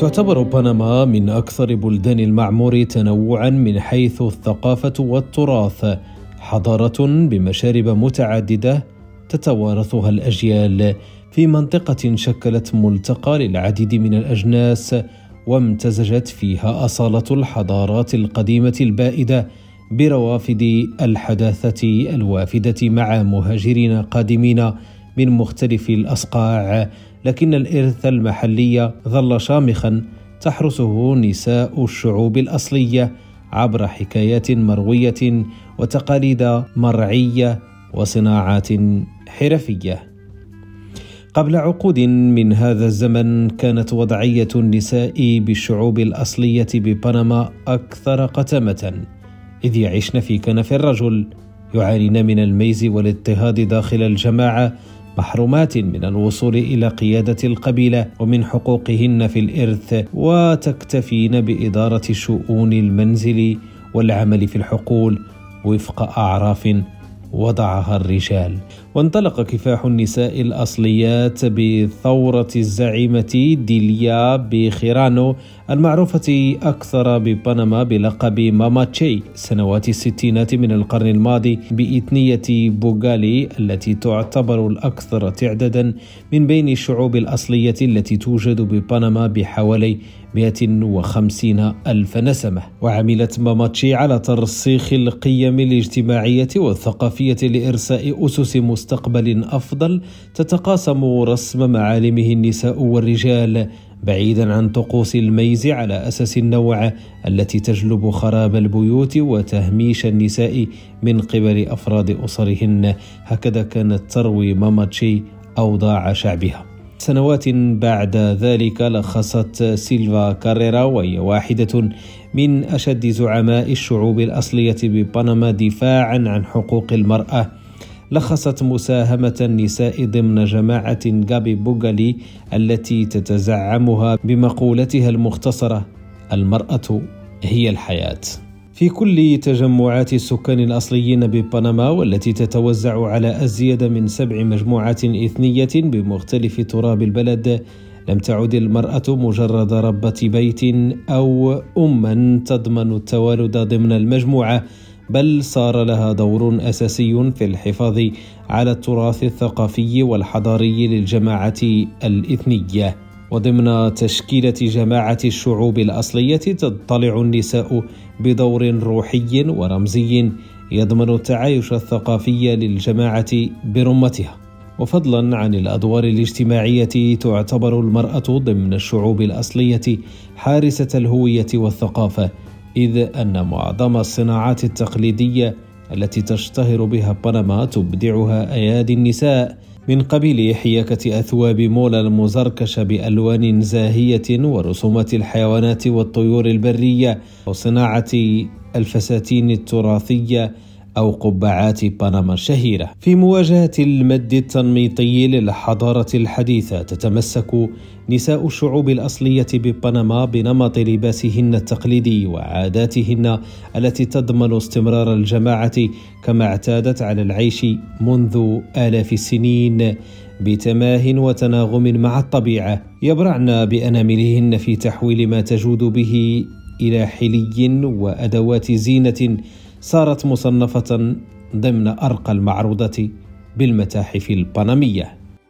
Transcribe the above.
تعتبر بنما من أكثر بلدان المعمور تنوعا من حيث الثقافة والتراث حضارة بمشارب متعددة تتوارثها الأجيال في منطقة شكلت ملتقى للعديد من الأجناس وامتزجت فيها أصالة الحضارات القديمة البائدة بروافد الحداثة الوافدة مع مهاجرين قادمين من مختلف الأصقاع لكن الإرث المحلي ظل شامخا تحرسه نساء الشعوب الأصلية عبر حكايات مروية وتقاليد مرعية وصناعات حرفية. قبل عقود من هذا الزمن كانت وضعية النساء بالشعوب الأصلية ببنما أكثر قتمه إذ يعيشن في كنف الرجل يعانين من الميز والاضطهاد داخل الجماعة محرومات من الوصول إلى قيادة القبيلة ومن حقوقهن في الإرث وتكتفين بإدارة شؤون المنزل والعمل في الحقول وفق أعراف وضعها الرجال. وانطلق كفاح النساء الأصليات بثورة الزعيمة ديليا بخيرانو المعروفة أكثر ببنما بلقب ماما تشي سنوات الستينات من القرن الماضي بإثنية بوغالي التي تعتبر الأكثر تعدادا من بين الشعوب الأصلية التي توجد ببنما بحوالي 150 ألف نسمة. وعملت ماماتشي على ترسيخ القيم الاجتماعية والثقافية لإرساء أسس مستقبل أفضل تتقاسم رسم معالمه النساء والرجال بعيدا عن طقوس الميز على أساس النوع التي تجلب خراب البيوت وتهميش النساء من قبل أفراد أسرهن. هكذا كانت تروي ماماتشي أوضاع شعبها. سنوات بعد ذلك لخصت سيلفا كاريرا وهي واحدة من أشد زعماء الشعوب الأصلية ببنما دفاعا عن حقوق المرأة. لخصت مساهمة النساء ضمن جماعة غابي بوغالي التي تتزعمها بمقولتها المختصرة المرأة هي الحياة. في كل تجمعات السكان الأصليين ببنما والتي تتوزع على أزيد من سبع مجموعات إثنية بمختلف تراب البلد لم تعد المرأة مجرد ربة بيت أو أما تضمن التوالد ضمن المجموعة. بل صار لها دور أساسي في الحفاظ على التراث الثقافي والحضاري للجماعة الإثنية. وضمن تشكيلة جماعة الشعوب الأصلية تطلع النساء بدور روحي ورمزي يضمن التعايش الثقافي للجماعة برمتها. وفضلا عن الأدوار الاجتماعية تعتبر المرأة ضمن الشعوب الأصلية حارسة الهوية والثقافة إذ أن معظم الصناعات التقليدية التي تشتهر بها بنما تبدعها أيادي النساء من قبيل حياكة أثواب مولا المزركشة بألوان زاهية ورسومات الحيوانات والطيور البرية وصناعة الفساتين التراثية أو قبعات بنما الشهيرة. في مواجهة المد التنميطي للحضارة الحديثة تتمسك نساء الشعوب الأصلية ببنما بنمط لباسهن التقليدي وعاداتهن التي تضمن استمرار الجماعة كما اعتادت على العيش منذ آلاف السنين بتماه وتناغم مع الطبيعة يبرعن بأناملهن في تحويل ما تجود به إلى حلي وأدوات زينة صارت مصنفة ضمن أرقى المعروضات بالمتاحف البنمية